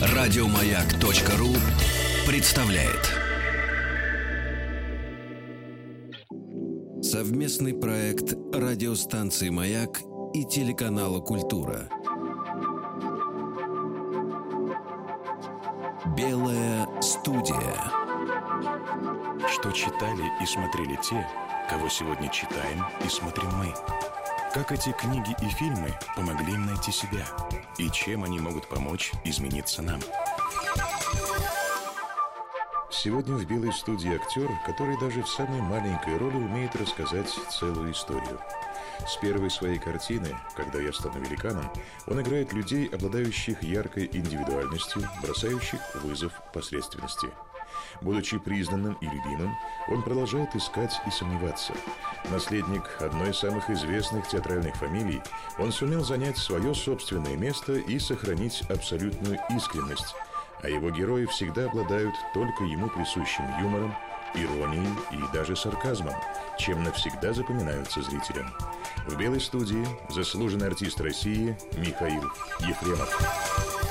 Радиомаяк.ру представляет совместный проект радиостанции Маяк и телеканала Культура. Белая студия. Что читали и смотрели те, кого сегодня читаем и смотрим мы. Как эти книги и фильмы помогли им найти себя? И чем они могут помочь измениться нам? Сегодня в «Белой студии» актер, который даже в самой маленькой роли умеет рассказать целую историю. С первой своей картины «Когда я стану великаном» он играет людей, обладающих яркой индивидуальностью, бросающих вызов посредственности – Будучи признанным и любимым, он продолжает искать и сомневаться. Наследник одной из самых известных театральных фамилий, он сумел занять свое собственное место и сохранить абсолютную искренность, а его герои всегда обладают только ему присущим юмором, иронией и даже сарказмом, чем навсегда запоминаются зрителям. В «Белой студии» заслуженный артист России Михаил Ефремов.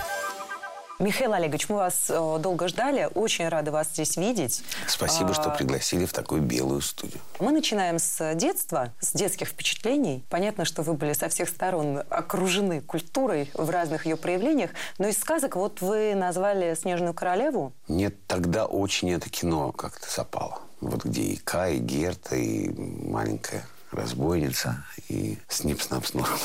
Михаил Олегович, мы вас э, долго ждали. Очень рады вас здесь видеть. Спасибо, что а, пригласили в такую белую студию. Мы начинаем с детства, с детских впечатлений. Понятно, что вы были со всех сторон окружены культурой в разных ее проявлениях. Но из сказок вот вы назвали «Снежную королеву». Нет, тогда очень это кино как-то запало. Вот где и Кай, и Герта, и маленькая разбойница и снип-снап-снор.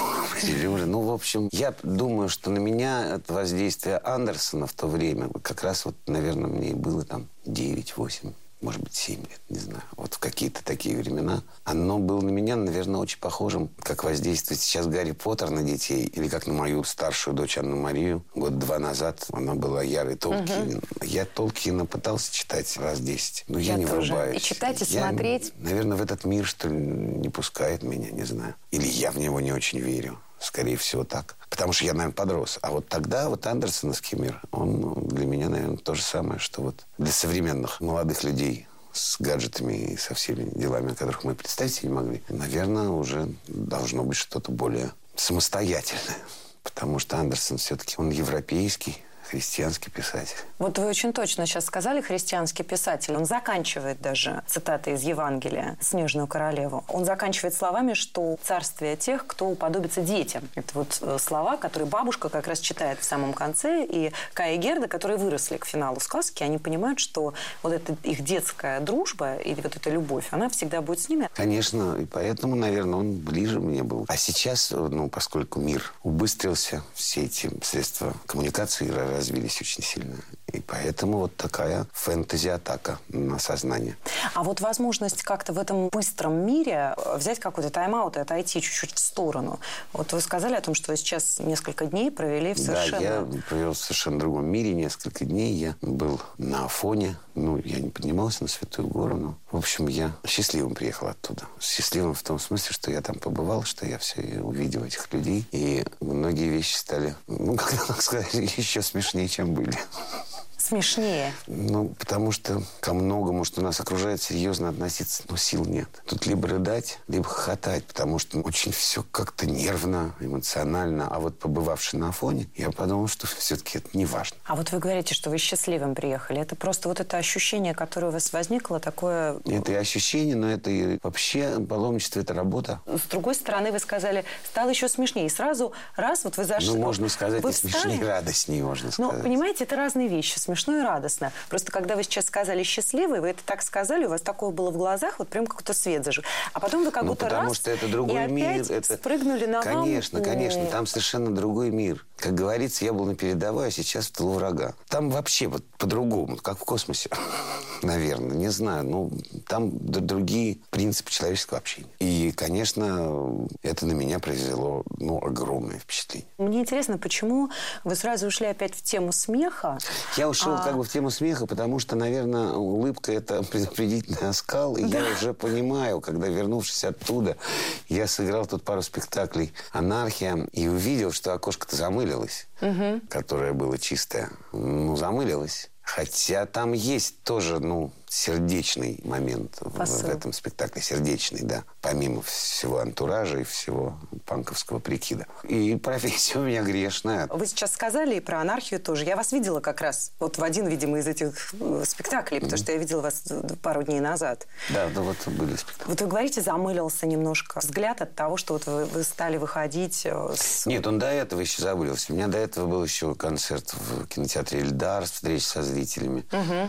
Ну, в общем, я думаю, что на меня это воздействие Андерсона в то время, как раз вот, наверное, мне и было там 9-8 может быть, 7 лет, не знаю. Вот в какие-то такие времена. Оно было на меня, наверное, очень похожим, как воздействует сейчас Гарри Поттер на детей, или как на мою старшую дочь Анну Марию. Год-два назад она была ярой Толкин. Угу. Я Толкина пытался читать раз 10, но я, я не тоже. врубаюсь. И читать, и я, смотреть. Наверное, в этот мир, что ли, не пускает меня, не знаю. Или я в него не очень верю. Скорее всего, так. Потому что я, наверное, подрос. А вот тогда вот Андерсоновский мир, он для меня, наверное, то же самое, что вот для современных молодых людей с гаджетами и со всеми делами, о которых мы представить себе не могли, наверное, уже должно быть что-то более самостоятельное. Потому что Андерсон все-таки он европейский, христианский писатель. Вот вы очень точно сейчас сказали христианский писатель. Он заканчивает даже цитаты из Евангелия «Снежную королеву». Он заканчивает словами, что царствие тех, кто уподобится детям. Это вот э, слова, которые бабушка как раз читает в самом конце. И Кая и Герда, которые выросли к финалу сказки, они понимают, что вот эта их детская дружба и вот эта любовь, она всегда будет с ними. Конечно, и поэтому, наверное, он ближе мне был. А сейчас, ну, поскольку мир убыстрился, все эти средства коммуникации развились очень сильно. И поэтому вот такая фэнтези-атака на сознание. А вот возможность как-то в этом быстром мире взять какой-то тайм-аут и отойти чуть-чуть в сторону. Вот вы сказали о том, что вы сейчас несколько дней провели в совершенно... Да, я провел в совершенно другом мире несколько дней. Я был на Афоне. Ну, я не поднимался на Святую Гору, но, в общем, я счастливым приехал оттуда. Счастливым в том смысле, что я там побывал, что я все увидел этих людей. И многие вещи стали, ну, как сказать, еще смешнее, чем были смешнее? Ну, потому что ко многому, что нас окружает, серьезно относиться, ну, сил нет. Тут либо рыдать, либо хохотать, потому что очень все как-то нервно, эмоционально. А вот побывавший на фоне, я подумал, что все-таки это не важно. А вот вы говорите, что вы счастливым приехали. Это просто вот это ощущение, которое у вас возникло, такое... Это и ощущение, но это и вообще паломничество – это работа. С другой стороны, вы сказали, стало еще смешнее. И сразу раз вот вы зашли... Ну, можно сказать, вы и смешнее, и радостнее, можно ну, сказать. Ну, понимаете, это разные вещи. Смешно и радостно. Просто когда вы сейчас сказали счастливый, вы это так сказали, у вас такое было в глазах, вот прям какой-то свет зажег. А потом вы как ну, будто потому раз что это другой и мир. опять это... спрыгнули на Конечно, вам. конечно. Там совершенно другой мир. Как говорится, я был на передовой, а сейчас в тылу врага. Там вообще вот по-другому, как в космосе, наверное. Не знаю. Ну, там другие принципы человеческого общения. И, конечно, это на меня произвело ну, огромное впечатление. Мне интересно, почему вы сразу ушли опять в тему смеха? Я ушел а... как бы в тему смеха, потому что, наверное, улыбка – это предупредительный оскал. И да. я уже понимаю, когда, вернувшись оттуда, я сыграл тут пару спектаклей «Анархия» и увидел, что окошко-то замыли замылилось, угу. которое было чистое. Ну, замылилось. Хотя там есть тоже, ну, сердечный момент в, Посыл. в этом спектакле. Сердечный, да. Помимо всего антуража и всего панковского прикида. И профессия у меня грешная. Вы сейчас сказали и про анархию тоже. Я вас видела как раз вот в один, видимо, из этих э, спектаклей, потому что я видела вас пару дней назад. Да, да, вот были спектакли. Вот вы говорите, замылился немножко взгляд от того, что вот вы, вы стали выходить э, с... Нет, он до этого еще забылился. У меня до этого был еще концерт в кинотеатре «Эльдар», встреча со зрителями.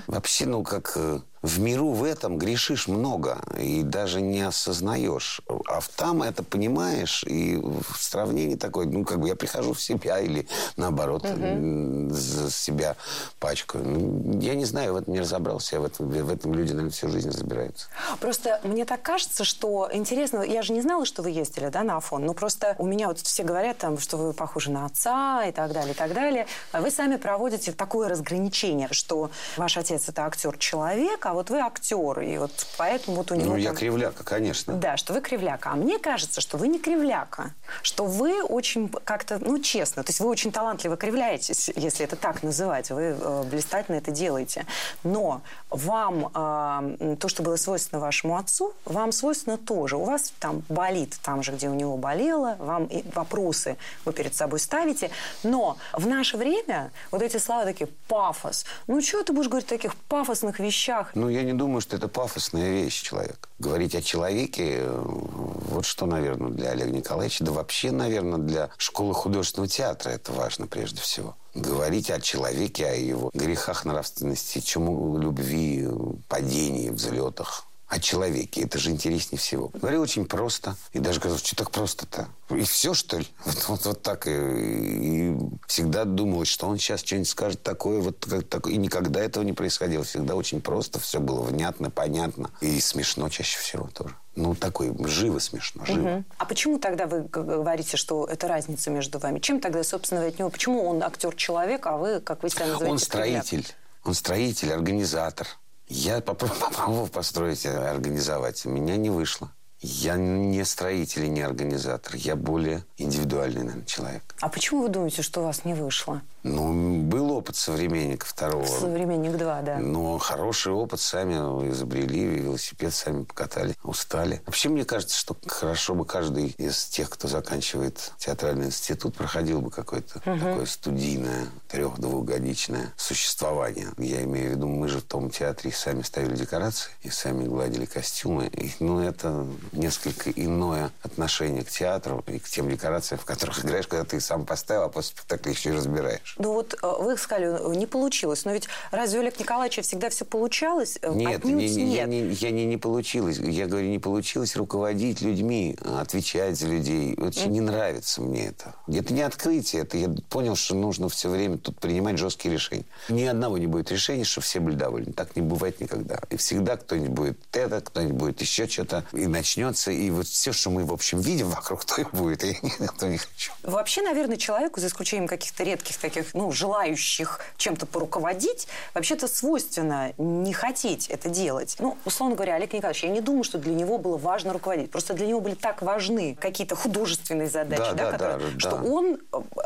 Вообще, ну, как э, в миру в этом грешишь много и даже не осознаешь. А в там это понимаешь, и в сравнении такое, ну, как бы я прихожу в себя или наоборот м, за себя пачкаю. Ну, Я не знаю, в этом не разобрался. Я в этом, в этом люди, наверное, всю жизнь разбираются. Просто мне так кажется, что интересно, я же не знала, что вы ездили, да, на Афон, но просто у меня вот все говорят там, что вы похожи на отца и так далее, и так далее. А вы сами проводите такое разграничение, что ваш отец это актер-человек, а вот вы актер, и вот поэтому вот у него... Ну, я там- кривляка, конечно. Да, что вы кривляка. А мне кажется, что вы не кривляка. Что вы очень как-то, ну, честно, то есть вы очень талантливо кривляетесь, если это так называть. Вы э, блистательно это делаете. Но вам э, то, что было свойственно вашему отцу, вам свойственно тоже. У вас там болит там же, где у него болело, вам вопросы вы перед собой ставите. Но в наше время вот эти слова такие пафос. Ну, что ты будешь говорить о таких пафосных вещах? Ну, я не думаю, что это пафосная вещь человек. Говорить о человеке, э, вот что, наверное, для Олега Николаевича, да вообще, наверное, для школы художественного театра это важно прежде всего. Говорить о человеке, о его грехах нравственности, чему любви, падении, взлетах. О человеке. Это же интереснее всего. Говорил очень просто. И даже говорил, что так просто-то? И все, что ли? Вот, вот, вот так. И, и всегда думалось, что он сейчас что-нибудь скажет такое, вот как такое. И никогда этого не происходило. Всегда очень просто. Все было внятно, понятно. И смешно чаще всего тоже. Ну, такой живо смешно, живо. Мгм. А почему тогда вы говорите, что это разница между вами? Чем тогда, собственно, вы от него? Почему он актер-человек, а вы, как вы себя называете, Он кривляк? строитель. Он строитель, организатор. Я попро- попробовал построить, организовать. У меня не вышло. Я не строитель и не организатор. Я более индивидуальный, наверное, человек. А почему вы думаете, что у вас не вышло? Ну, был опыт современника второго. Современник 2, да. Но хороший опыт сами изобрели, велосипед сами покатали, устали. Вообще, мне кажется, что хорошо бы каждый из тех, кто заканчивает театральный институт, проходил бы какое-то такое студийное, трех-двухгодичное существование. Я имею в виду, мы же в том театре сами ставили декорации, и сами гладили костюмы. И, ну, это несколько иное отношение к театру и к тем декорациям, в которых играешь, когда ты сам поставил, а после спектакля еще и разбираешь. Ну вот э, вы сказали, э, не получилось. Но ведь разве у Олега Николаевича всегда все получалось? Э, Нет, Отнюдь не- не- я, нет. не, я не, не получилось. Я говорю, не получилось руководить людьми, отвечать за людей. Очень не нравится мне это. Это не открытие. Это я понял, что нужно все время тут принимать жесткие решения. Ни одного не будет решения, что все были довольны. Так не бывает никогда. И всегда кто-нибудь будет это, кто-нибудь будет еще что-то. И начнется. И вот все, что мы, в общем, видим вокруг, то и будет. И я этого не хочу. Вообще, наверное, человеку, за исключением каких-то редких таких, ну, желающих чем-то поруководить, вообще-то свойственно не хотеть это делать. Ну, условно говоря, Олег Николаевич, я не думаю, что для него было важно руководить. Просто для него были так важны какие-то художественные задачи, Да, да, да, которые- да, что да. он,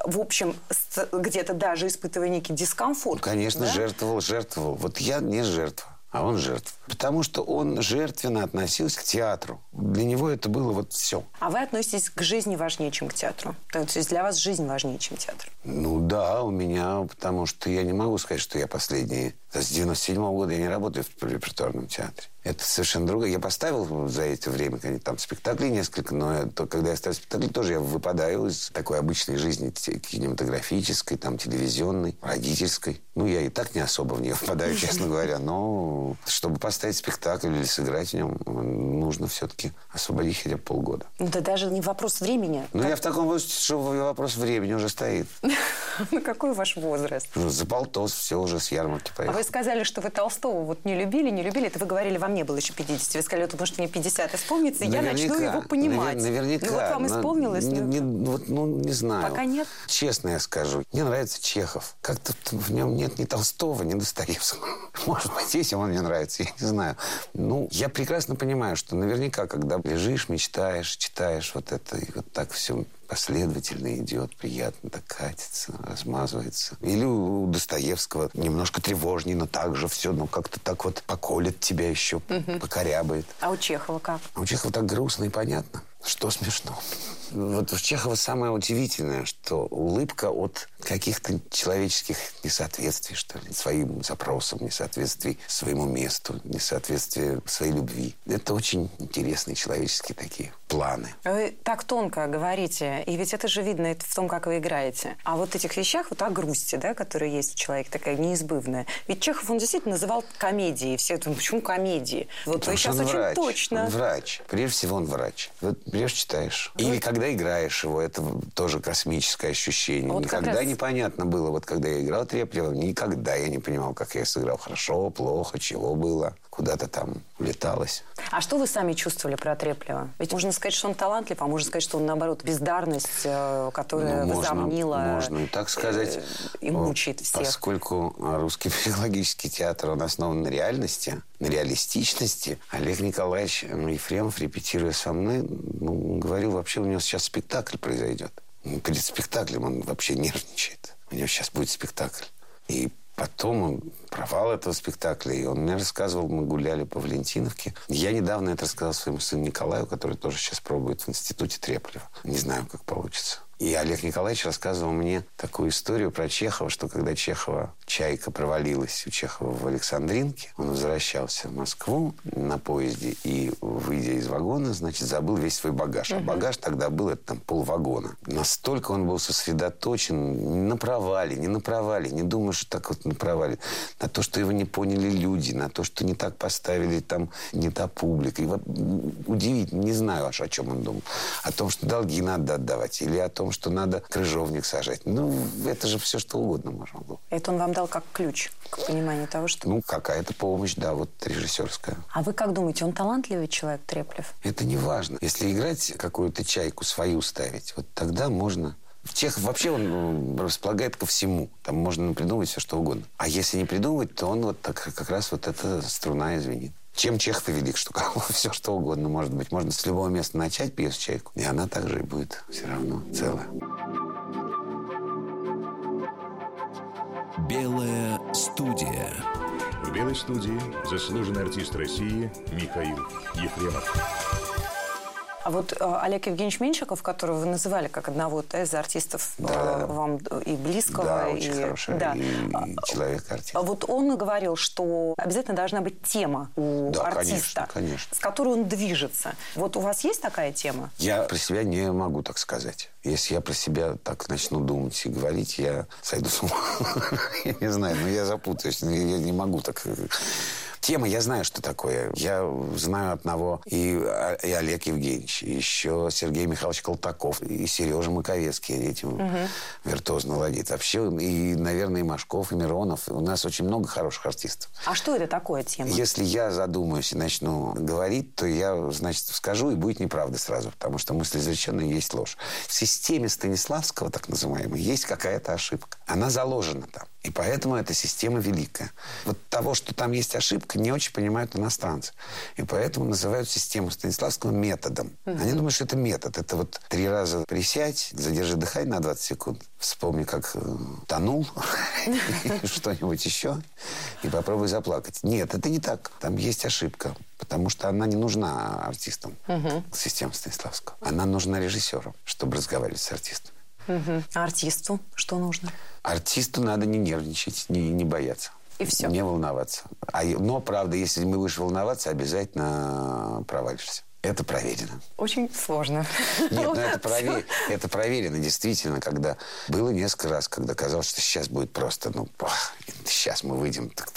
в общем, где-то даже испытывая некий дискомфорт. Ну, конечно, да? жертвовал, жертвовал. Вот я не жертва, а он жертва. Потому что он жертвенно относился к театру. Для него это было вот все. А вы относитесь к жизни важнее, чем к театру? То есть для вас жизнь важнее, чем театр? Ну да, у меня, потому что я не могу сказать, что я последний. С 97 года я не работаю в репертуарном театре. Это совершенно другое. Я поставил за это время, там спектаклей несколько, но это, когда я ставлю спектакли, тоже я выпадаю из такой обычной жизни кинематографической, там, телевизионной, родительской. Ну, я и так не особо в нее впадаю, честно говоря. Но чтобы поставить спектакль или сыграть в нем, нужно все-таки освободить хотя бы полгода. Ну, Это даже не вопрос времени. Ну, я в таком возрасте, что вопрос времени уже стоит. Ну, какой ваш возраст? Ну, заполтос, все уже с ярмарки А поехал. вы сказали, что вы Толстого вот не любили, не любили. Это вы говорили, вам не было еще 50. Вы сказали, потому что мне 50 исполнится, и я начну его понимать. навер- Наверняка. Ну, вот вам исполнилось? Ну, не- вот, ну, не знаю. Пока нет? Честно я скажу. Мне нравится Чехов. Как-то в нем нет ни Толстого, ни Достоевского. Может быть, если он мне нравится, я не знаю. Ну, я прекрасно понимаю, что наверняка, когда лежишь, мечтаешь, читаешь вот это, и вот так все последовательно идет, приятно так катится, размазывается. Или у Достоевского немножко тревожнее, но также все, ну, как-то так вот поколет тебя еще, угу. покорябает. А у Чехова как? А у Чехова так грустно и понятно. Что смешно? Вот у Чехова самое удивительное, что улыбка от каких-то человеческих несоответствий, что ли, своим запросам, несоответствий своему месту, несоответствия своей любви. Это очень интересные человеческие такие планы. Вы так тонко говорите, и ведь это же видно в том, как вы играете. А вот этих вещах, вот о грусти, да, которая есть у человека, такая неизбывная. Ведь Чехов, он действительно называл комедией. Все думают, почему комедии? Вот Потому вы сейчас очень врач. точно. Он врач. Прежде всего, он врач. Вот берешь, читаешь. Или когда играешь его, это тоже космическое ощущение. Вот Никогда раз... непонятно было, вот когда я играл Треплева, никогда я не понимал, как я сыграл хорошо, плохо, чего было куда-то там улеталось. А что вы сами чувствовали про Треплева? Ведь можно сказать, что он талантлив, а можно сказать, что он, наоборот, бездарность, э, которая ну, можно, возомнила... Можно и так сказать. Э, и мучает всех. Поскольку русский психологический театр, он основан на реальности, на реалистичности, Олег Николаевич Ефремов, репетируя со мной, ну, говорил, вообще у него сейчас спектакль произойдет. Перед спектаклем он вообще нервничает. У него сейчас будет спектакль. И Потом провал этого спектакля, и он мне рассказывал, мы гуляли по Валентиновке. Я недавно это рассказал своему сыну Николаю, который тоже сейчас пробует в институте Треплева. Не знаю, как получится. И Олег Николаевич рассказывал мне такую историю про Чехова, что когда Чехова «Чайка» провалилась у Чехова в Александринке, он возвращался в Москву на поезде и, выйдя из вагона, значит, забыл весь свой багаж. А багаж тогда был, это там полвагона. Настолько он был сосредоточен не на провале, не на провале, не думаю, что так вот на провале, на то, что его не поняли люди, на то, что не так поставили там не та публика. И удивительно, не знаю аж о чем он думал. О том, что долги надо отдавать, или о том, том, что надо крыжовник сажать. Ну, это же все что угодно можно было. Это он вам дал как ключ к пониманию того, что... Ну, какая-то помощь, да, вот режиссерская. А вы как думаете, он талантливый человек, Треплев? Это не важно. Если играть какую-то чайку свою ставить, вот тогда можно... Чехов вообще он располагает ко всему. Там можно придумать все, что угодно. А если не придумывать, то он вот так, как раз вот эта струна извинит. Чем Чехов велик, что все что угодно может быть. Можно с любого места начать пьесу «Чайку», и она также и будет все равно целая. Белая студия. В «Белой студии» заслуженный артист России Михаил Ефремов. А вот э, Олег Евгеньевич Меньшиков, которого вы называли как одного из артистов да, да. вам и близкого, да, очень и, хороший, да. и человек артист. А вот он говорил, что обязательно должна быть тема у да, артиста, конечно, конечно. с которой он движется. Вот у вас есть такая тема? Я про себя не могу так сказать. Если я про себя так начну думать и говорить, я сойду с ума. Я не знаю, но я запутаюсь. Я не могу так Тема, я знаю, что такое. Я знаю одного и, и Олег Евгеньевич, и еще Сергей Михайлович Колтаков, и Сережа Маковецкий этим угу. виртуозно владеет. Вообще, и, наверное, и Машков, и Миронов. У нас очень много хороших артистов. А что это такое тема? Если я задумаюсь и начну говорить, то я, значит, скажу, и будет неправда сразу, потому что мысль изреченная есть ложь. В системе Станиславского, так называемой, есть какая-то ошибка. Она заложена там. И поэтому эта система великая. Вот того, что там есть ошибка, не очень понимают иностранцы. И поэтому называют систему Станиславского методом. Угу. Они думают, что это метод. Это вот три раза присядь, задержи дыхание на 20 секунд, вспомни, как э, тонул, что-нибудь еще, и попробуй заплакать. Нет, это не так. Там есть ошибка. Потому что она не нужна артистам, угу. система Станиславского. Она нужна режиссерам, чтобы разговаривать с артистом. Угу. А артисту что нужно? Артисту надо не нервничать, не, не бояться. И все. Не волноваться. А, но, правда, если мы будешь волноваться, обязательно провалишься. Это проверено. Очень сложно. Нет, ну это, провер... это проверено, действительно, когда было несколько раз, когда казалось, что сейчас будет просто, ну, сейчас мы выйдем, так,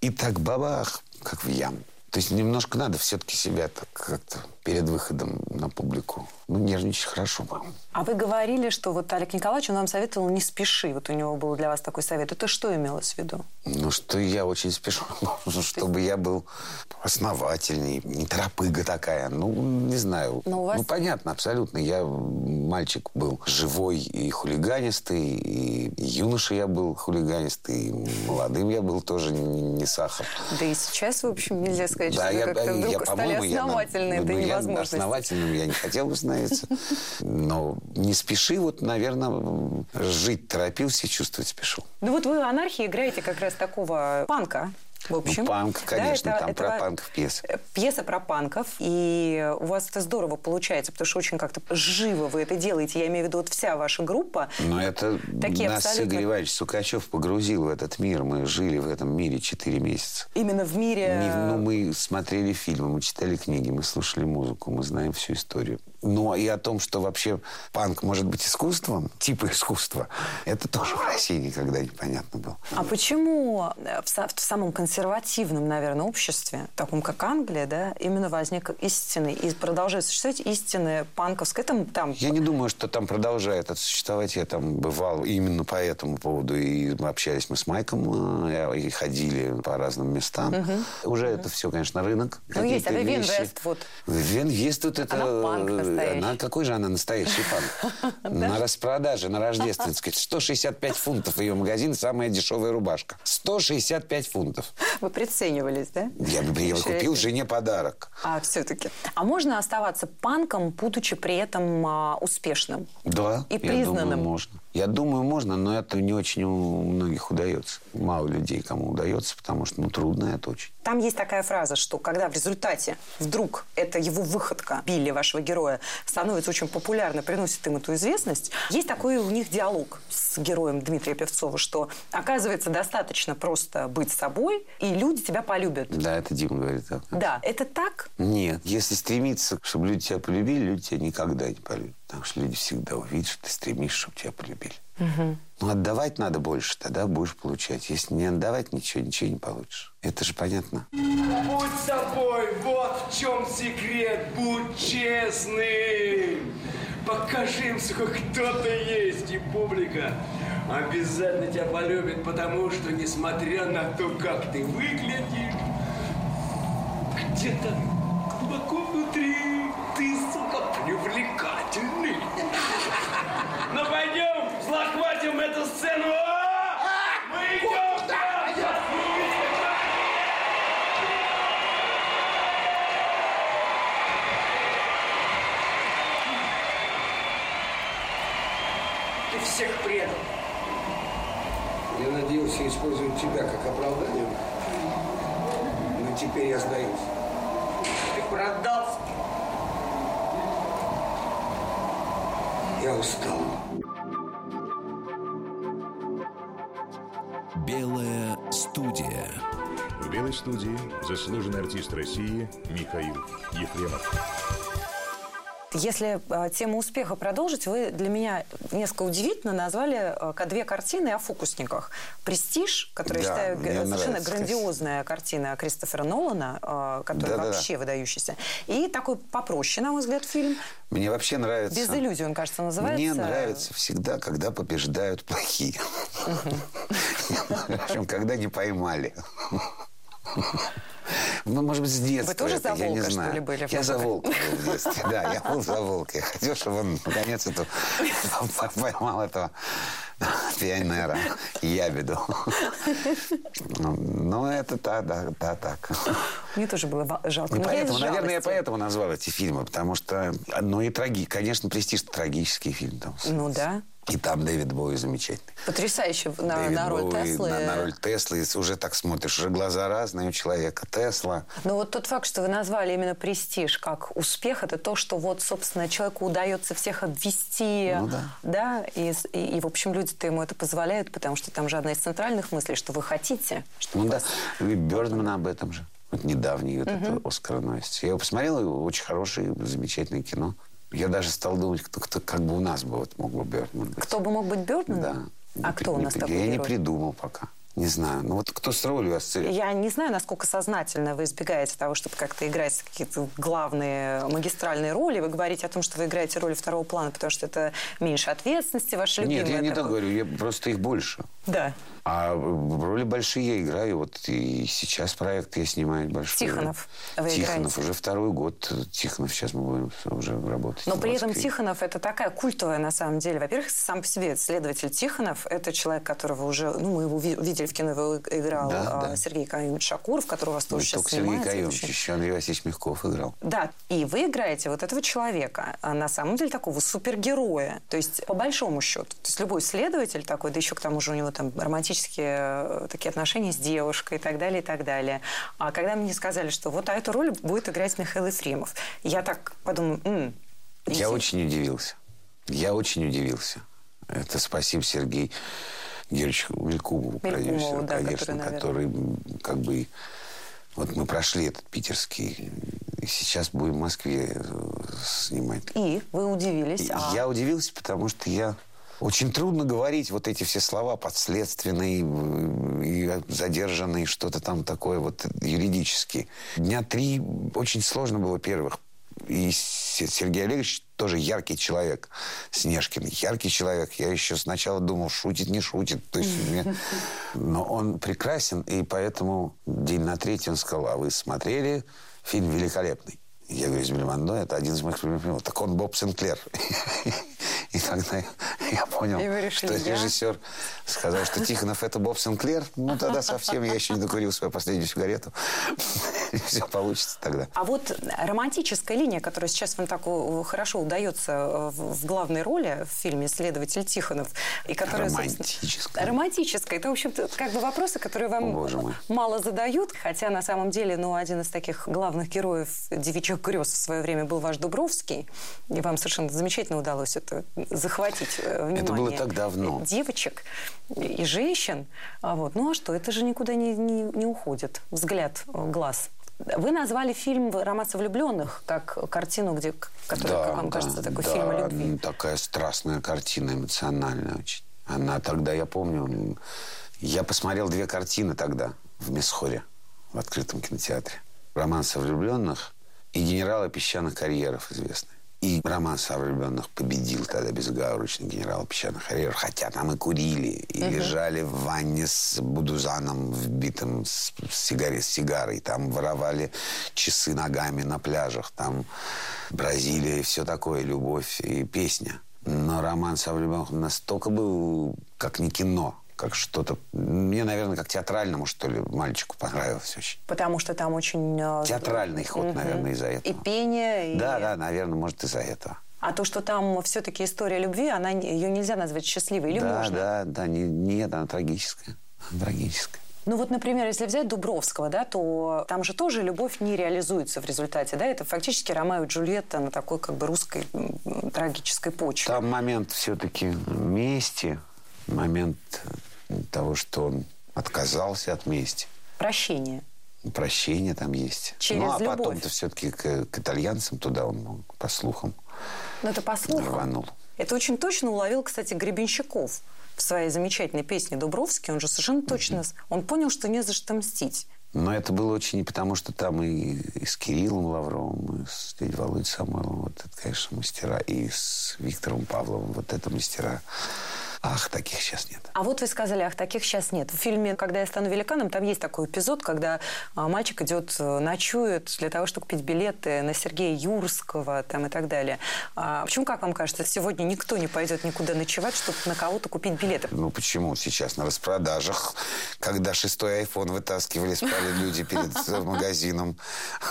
и так бабах, как в яму. То есть немножко надо все-таки себя так как-то перед выходом на публику. Ну, нервничать хорошо, по-моему. А вы говорили, что вот Олег Николаевич, он вам советовал не спеши. Вот у него был для вас такой совет. Это что имелось в виду? Ну, что я очень спешу, чтобы я был основательней, не торопыга такая. Ну, не знаю. Но у вас- Ну, понятно, абсолютно. Я мальчик был живой и хулиганистый, и юноша я был хулиганистый, и молодым я был тоже не, не сахар. Да и сейчас, в общем, нельзя сказать, что вы как-то вдруг стали по-моему, я на- основательны ну, этой я невозможности. основательным я не хотел бы становиться. Но не спеши, вот, наверное, жить торопился и чувствовать спешил. Ну вот вы в «Анархии» играете как раз такого панка. В общем, Ну, панк, Да, конечно, это- там это про панков пьеса. э, Пьеса про панков, и у вас это здорово получается, потому что очень как-то живо вы это делаете. Я имею в виду вот вся ваша группа. Но это Такие нас абсолютно- Игорь Иванович Сукачев погрузил в этот мир. Мы жили в этом мире 4 месяца. Именно в мире... Не- ну, мы смотрели фильмы, мы читали книги, мы слушали музыку, мы знаем всю историю. Ну, и о том, что вообще панк может быть искусством, типа искусства, это тоже в России никогда непонятно было. А почему э, в, в самом консервативном, наверное, обществе, таком как Англия, да, именно возник истинный и продолжает существовать истинное панковское? Там, там Я не думаю, что там продолжает это существовать. Я там бывал именно по этому поводу. И мы общались мы с Майком, э, и ходили по разным местам. Уже это все, конечно, рынок. Ну, есть, а вещи. Вествуд? Вивиан Вествуд это... Она панк э, настоящий. Она, какой же она настоящий панк? На распродаже, на рождественской. 165 фунтов ее магазин, самая дешевая рубашка. 165 фунтов. вы приценивались, да? Я я купил жене подарок. А, все-таки. А можно оставаться панком, будучи при этом а, успешным? Да, И я признанным. думаю, можно. Я думаю, можно, но это не очень у многих удается. Мало людей, кому удается, потому что, ну, трудно это очень. Там есть такая фраза, что когда в результате вдруг эта его выходка Билли, вашего героя, становится очень популярной, приносит им эту известность, есть такой у них диалог с героем Дмитрия Певцова, что оказывается достаточно просто быть собой, и люди тебя полюбят. Да, это Дима говорит так. Да, это так? Нет, если стремиться, чтобы люди тебя полюбили, люди тебя никогда не полюбят. Потому что люди всегда увидят, что ты стремишься, чтобы тебя полюбили. Ну, отдавать надо больше, тогда будешь получать. Если не отдавать ничего, ничего не получишь. Это же понятно. Будь собой, вот в чем секрет, будь честным. Покажи им, сколько кто-то есть, и публика обязательно тебя полюбит, потому что, несмотря на то, как ты выглядишь, где-то глубоко внутри ты, сука, привлекательный. Ну пойдем, захватим эту сцену. А! Мы идем! Ты всех предал. Я надеялся использовать тебя как оправдание, но теперь я сдаюсь. Ты продался. Я устал. Белая студия. В «Белой студии» заслуженный артист России Михаил Ефремов. Если э, тему успеха продолжить, вы для меня несколько удивительно назвали э, две картины о фокусниках. «Престиж», который, я Да, считаю, мне г- совершенно нравится, грандиозная картина Кристофера Нолана, э, который Да-да-да. вообще выдающийся. И такой попроще, на мой взгляд, фильм. Мне вообще нравится... «Без иллюзий» он, кажется, называется. Мне нравится всегда, когда побеждают плохие. Причем, когда не поймали. Ну, может быть, с детства. Вы тоже это, за я не волка, что знаю. ли, были Я за волка был в детстве. Да, я был за волка. Я хотел, чтобы он, наконец, эту поймал этого пионера, ябеду. Ну, Ну, это да, да, да, так. Мне тоже было жалко. И из поэтому, наверное, я поэтому назвал эти фильмы, потому что, ну и траги, конечно, престиж трагический фильм там. Ну да. И там Дэвид Боуи замечательный. Потрясающе на, Дэвид на роль Боуи Теслы. На, на роль Теслы. И уже так смотришь, уже глаза разные у человека. Тесла. Но вот тот факт, что вы назвали именно престиж как успех, это то, что вот, собственно, человеку удается всех обвести, Ну да. да, и, и, и, в общем, люди-то ему это позволяют, потому что там же одна из центральных мыслей, что вы хотите, чтобы Ну да. вас- И Бёрдман об этом же. Вот недавний вот это Оскар носит. Я его посмотрел, очень хорошее, замечательное кино. Я даже стал думать, кто, кто как бы у нас бы вот мог бы Бёрдман быть. Кто бы мог быть Бёрдманом? Да. А Не кто у нас не- такой Я не герой? придумал пока. Не знаю. Ну вот кто с ролью ассоциирует? Я не знаю, насколько сознательно вы избегаете того, чтобы как-то играть какие-то главные магистральные роли. Вы говорите о том, что вы играете роли второго плана, потому что это меньше ответственности, ваши любимые. Нет, я не так говорю. Я просто их больше. Да. А роли большие я играю. Вот и сейчас проект я снимаю большой. Тихонов вы Тихонов. играете. Уже второй год Тихонов. Сейчас мы будем уже работать. Но при этом. Тихонов это такая культовая на самом деле. Во-первых, сам по себе следователь Тихонов это человек, которого уже, ну мы его ви- видели в кино, его играл Да, а, да. Сергей Каюмович Шакуров, которого вас тоже сейчас только Сергей Каюмович, еще Андрей Васильевич Мягков играл. Да, и вы играете вот этого человека, а на самом деле такого супергероя. То есть, по большому счету. То есть, любой следователь такой, да еще к тому же у него там романтические э, такие отношения с девушкой и так далее, и так далее. А когда мне сказали, что вот а эту роль будет играть Михаил Ефремов, я так подумала, «М, Я очень удивился. Я очень удивился. Это спасибо Сергей Георгиевичу Мелькумову, продюсеру, да, конечно, который, наверное. который, как бы... Вот мы прошли этот питерский, и сейчас будем в Москве э, снимать. И вы удивились. а- Я удивился, потому что я... Очень трудно говорить вот эти все слова подследственный э, и задержанный, что-то там такое вот юридически. Дня три очень сложно было первых. И Сергей Олегович тоже яркий человек, Снежкин. Яркий человек. Я еще сначала думал, шутит, не шутит. То есть мне- Но он прекрасен, и поэтому день на третий он сказал, а вы смотрели фильм «Великолепный»? Я говорю, из Бельмондо, это один из моих любимых фильмов. Так он Боб Синклер. И тогда я- понял, решили, что я? режиссер сказал, что Тихонов это Боб Синклер. Ну, тогда совсем я еще не докурил свою последнюю сигарету. И все получится тогда. А вот романтическая линия, которая сейчас вам так э, хорошо удается э, в главной роли в фильме «Следователь Тихонов», и которая, Романтическая. Романтическая. Это, в общем-то, как бы вопросы, которые вам О, мало задают, хотя на самом деле, ну, один из таких главных героев «Девичьих грез» в свое время был ваш Дубровский, и вам совершенно замечательно удалось это захватить э, внимание. Это было так давно. Девочек и женщин. А вот. Ну а что, это же никуда не, не, не уходит, взгляд, э, глаз. Вы назвали фильм «Романс влюбленных» как картину, где, которая, как вам кажется, такой да, фильм о любви. Такая страстная картина, эмоциональная очень. Она тогда, я помню, я посмотрел две картины тогда в Месхоре, в открытом кинотеатре. «Романс о влюбленных» и «Генералы песчаных карьеров» известный. И «Романс о влюбленных» победил тогда безоговорочно «Генерала песчаных карьеров». Хотя там и курили, и лежали в ванне с будузаном вбитым с, с сигаре- с сигарой. Там воровали часы ногами на пляжах. Там Бразилия и все такое, любовь и песня. Но роман о влюбленных настолько был как не кино, как что-то... Мне, наверное, как театральному, что ли, мальчику понравилось очень. Потому что там очень... э, Театральный ход, Мгм. наверное, из-за И этого. пение, и... Да, да, наверное, может, из-за этого. А то, что там все-таки история любви, она, ее нельзя назвать счастливой. Или да, можно? да, да, не, нет, она трагическая. Она трагическая. Ну вот, например, если взять Дубровского, да, то там же тоже любовь не реализуется в результате, да, это фактически Ромео и Джульетта на такой как бы русской трагической почве. Там момент все-таки мести, момент того, что он отказался от мести. Прощение. Прощение там есть. Через ну, а потом-то все-таки к, к итальянцам туда он, ну, по слухам, Но это по слухам. рванул. Это очень точно уловил, кстати, Гребенщиков в своей замечательной песне Дубровский. Он же совершенно точно... Он понял, что не за что мстить. Но это было очень не потому, что там и, и с Кириллом Лавровым, и с дядей Володей Самойловым, вот это, конечно, мастера, и с Виктором Павловым, вот это мастера. Ах, таких сейчас нет. А вот вы сказали, ах, таких сейчас нет. В фильме «Когда я стану великаном» там есть такой эпизод, когда а, мальчик идет, э, ночует для того, чтобы купить билеты на Сергея Юрского там, и так далее. А почему, как вам кажется, сегодня никто не пойдет никуда ночевать, чтобы на кого-то купить билеты? Ну почему сейчас на распродажах, когда шестой айфон вытаскивали, спали люди перед э, магазином.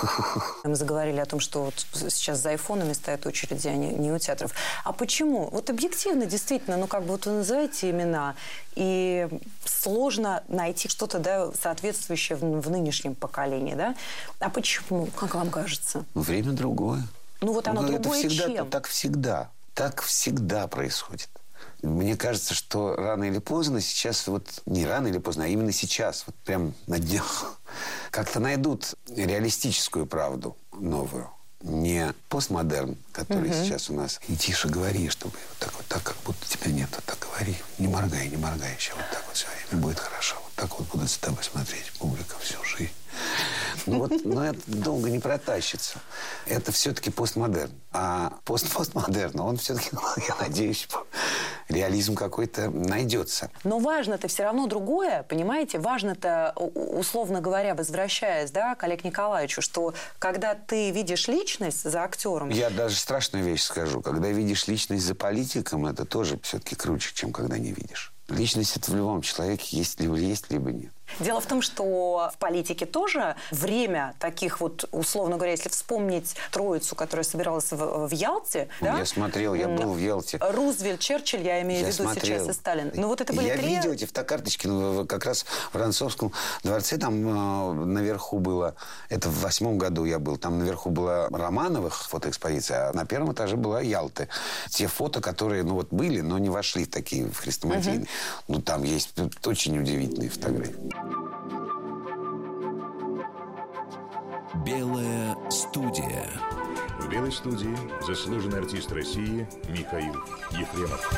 Мы заговорили о том, что вот сейчас за айфонами стоят очереди, а не, не у театров. А почему? Вот объективно, действительно, ну как бы вот называете имена, и сложно найти что-то да, соответствующее в, в нынешнем поколении, да? А почему, как вам кажется? Время другое. Ну вот оно Ну, другое это всегда, чем? Так всегда. Так всегда происходит. Мне кажется, что рано или поздно сейчас, вот не рано или поздно, а именно сейчас, вот прям на днях, как-то найдут реалистическую правду новую. Не постмодерн, который сейчас у нас. И тише говори, чтобы вот так вот, так, как будто тебя нет, вот так говори. Не моргай, не моргай еще, вот так вот все время будет хорошо. Вот так вот будут с тобой смотреть публика всю жизнь. Ну вот, но это долго не протащится. Это все-таки постмодерн. А пост-постмодерн, он все-таки, я надеюсь, реализм какой-то найдется. Но важно-то все равно другое, понимаете? Важно-то, условно говоря, возвращаясь да, к Олегу Николаевичу, что когда ты видишь личность за актером... Я даже страшную вещь скажу. Когда видишь личность за политиком, это тоже все-таки круче, чем когда не видишь. Личность это в любом человеке есть либо есть, либо нет. Дело в том, что в политике тоже время таких вот, условно говоря, если вспомнить троицу, которая собиралась в, в Ялте. Я да? смотрел, я был в Ялте. Рузвельт, Черчилль, я имею в виду смотрел. сейчас, и Сталин. Ну вот это были я три... видел эти фотокарточки, ну, как раз в Воронцовском дворце, там э, наверху было, это в восьмом году я был, там наверху была Романовых фотоэкспозиция, а на первом этаже была Ялты. Те фото, которые, ну вот были, но не вошли в такие, в хрестоматийные. Угу. Ну там есть очень удивительные фотографии. Белая студия. В белой студии заслуженный артист России Михаил Ефремов.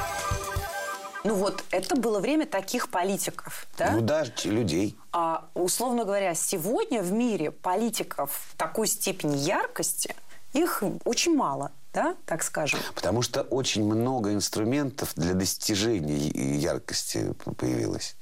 Ну вот, это было время таких политиков, да? Ну да, людей. А, условно говоря, сегодня в мире политиков такой степени яркости, их очень мало да, так скажем? Потому что очень много инструментов для достижения яркости появилось.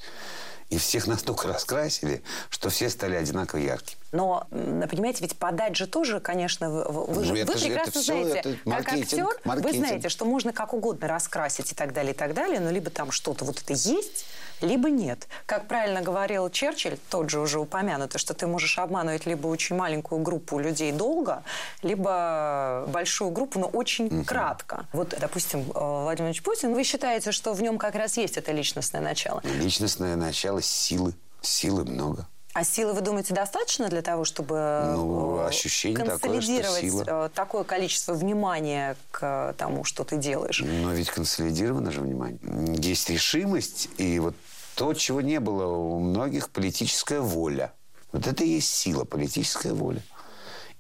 И всех настолько раскрасили, что все стали одинаково яркими. Но, понимаете, ведь подать же тоже, конечно, вы, вы, ну, вы прекрасно все, знаете, как актер, маркетинг. вы знаете, что можно как угодно раскрасить и так далее, и так далее, но либо там что-то вот это есть, либо нет. Как правильно говорил Черчилль, тот же уже упомянутый, что ты можешь обманывать либо очень маленькую группу людей долго, либо большую группу, но очень угу. кратко. Вот, допустим, э, Владимир Ильич Путин, вы считаете, что в нем как раз есть это личностное начало? Личностное начало силы. Силы много. А силы, вы думаете, достаточно для того, чтобы ну, э, ощущение консолидировать такое, сила... Э, такое количество внимания к тому, что ты делаешь? Но ведь консолидировано же внимание. Есть решимость, и вот то, чего не было у многих, политическая воля. Вот это и есть сила, политическая воля.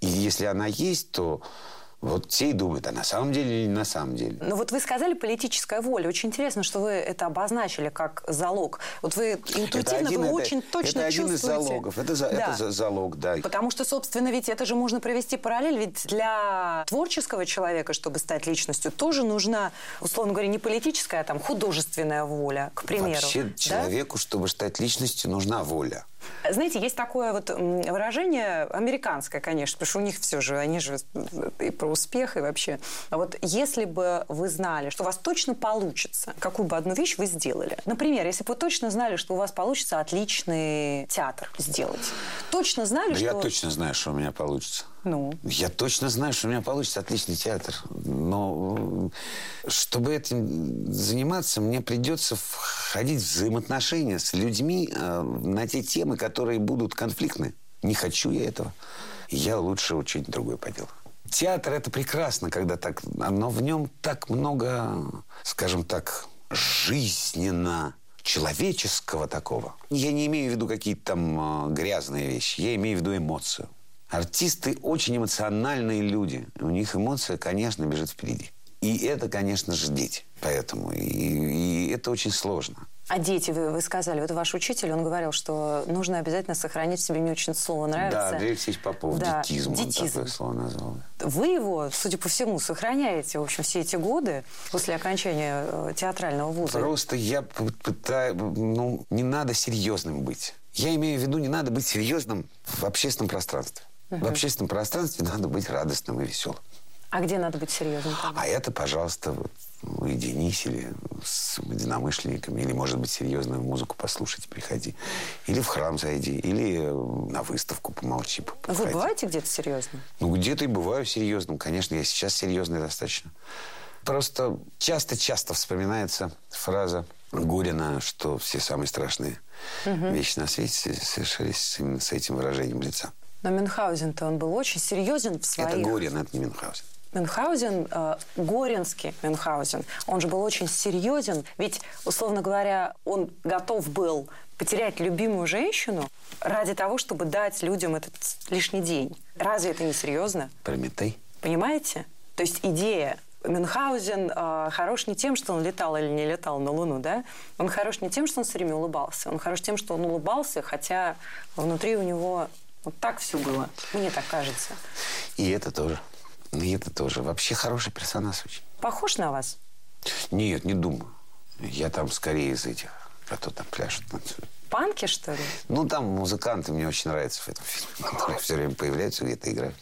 И если она есть, то вот все и думают, а на самом деле или не на самом деле. Ну вот вы сказали политическая воля. Очень интересно, что вы это обозначили как залог. Вот вы интуитивно, один, вы это, очень точно это чувствуете. Это один из залогов. Это, да. это залог, да. Потому что, собственно, ведь это же можно провести параллель. Ведь для творческого человека, чтобы стать личностью, тоже нужна, условно говоря, не политическая, а там художественная воля, к примеру. Вообще да? человеку, чтобы стать личностью, нужна воля. Знаете, есть такое вот выражение американское, конечно, потому что у них все же, они же и про успех, и вообще. А вот если бы вы знали, что у вас точно получится, какую бы одну вещь вы сделали. Например, если бы вы точно знали, что у вас получится отличный театр сделать. Точно знали, да что... Я точно знаю, что у меня получится. Ну? Я точно знаю, что у меня получится отличный театр. Но чтобы этим заниматься, мне придется входить в взаимоотношения с людьми э, на те темы, которые будут конфликтны. Не хочу я этого. Я лучше что-нибудь другое поделаю. Театр – это прекрасно, когда так... Но в нем так много, скажем так, жизненно человеческого такого. Я не имею в виду какие-то там э, грязные вещи. Я имею в виду эмоцию. Артисты очень эмоциональные люди. У них эмоция, конечно, бежит впереди. И это, конечно же, дети. Поэтому и, и это очень сложно. А дети, вы, вы сказали, вот ваш учитель, он говорил, что нужно обязательно сохранить в себе, мне очень слово нравится. Да, Андрей Алексеевич Попов, да, детизм, детизм. он такое слово назвал. Вы его, судя по всему, сохраняете, в общем, все эти годы после окончания э, театрального вуза. Просто я пытаюсь, ну, не надо серьезным быть. Я имею в виду, не надо быть серьезным в общественном пространстве. Угу. В общественном пространстве надо быть радостным и веселым. А где надо быть серьезным? А это, пожалуйста, вот, уединись или с единомышленниками, или, может быть, серьезную музыку послушать, приходи. Или в храм зайди, или на выставку помолчи. Вы бываете где-то серьезным? Ну, где-то и бываю серьезным. Конечно, я сейчас серьезный достаточно. Просто часто-часто вспоминается фраза Гурина, что все самые страшные угу. вещи на свете совершились именно с этим выражением лица. Но Мюнхгаузен-то он был очень серьезен в своих... Это Горин, это не Мюнхгаузен. Мюнхгаузен, э, Горинский Мюнхгаузен, он же был очень серьезен, ведь, условно говоря, он готов был потерять любимую женщину ради того, чтобы дать людям этот лишний день. Разве это не серьезно? Прометей. Понимаете? То есть идея Мюнхгаузен э, хорош не тем, что он летал или не летал на Луну, да? Он хорош не тем, что он все время улыбался. Он хорош тем, что он улыбался, хотя внутри у него вот так все было. Мне так кажется. И это тоже. И это тоже. Вообще хороший персонаж очень. Похож на вас? Нет, не думаю. Я там скорее из этих, кто там пляшет. Панки, что ли? Ну, там музыканты мне очень нравятся в этом фильме, которые все время появляются где-то играют.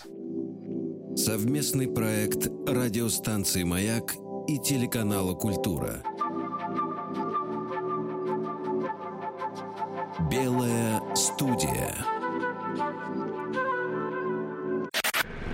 Совместный проект радиостанции «Маяк» и телеканала «Культура». Белая студия.